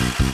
you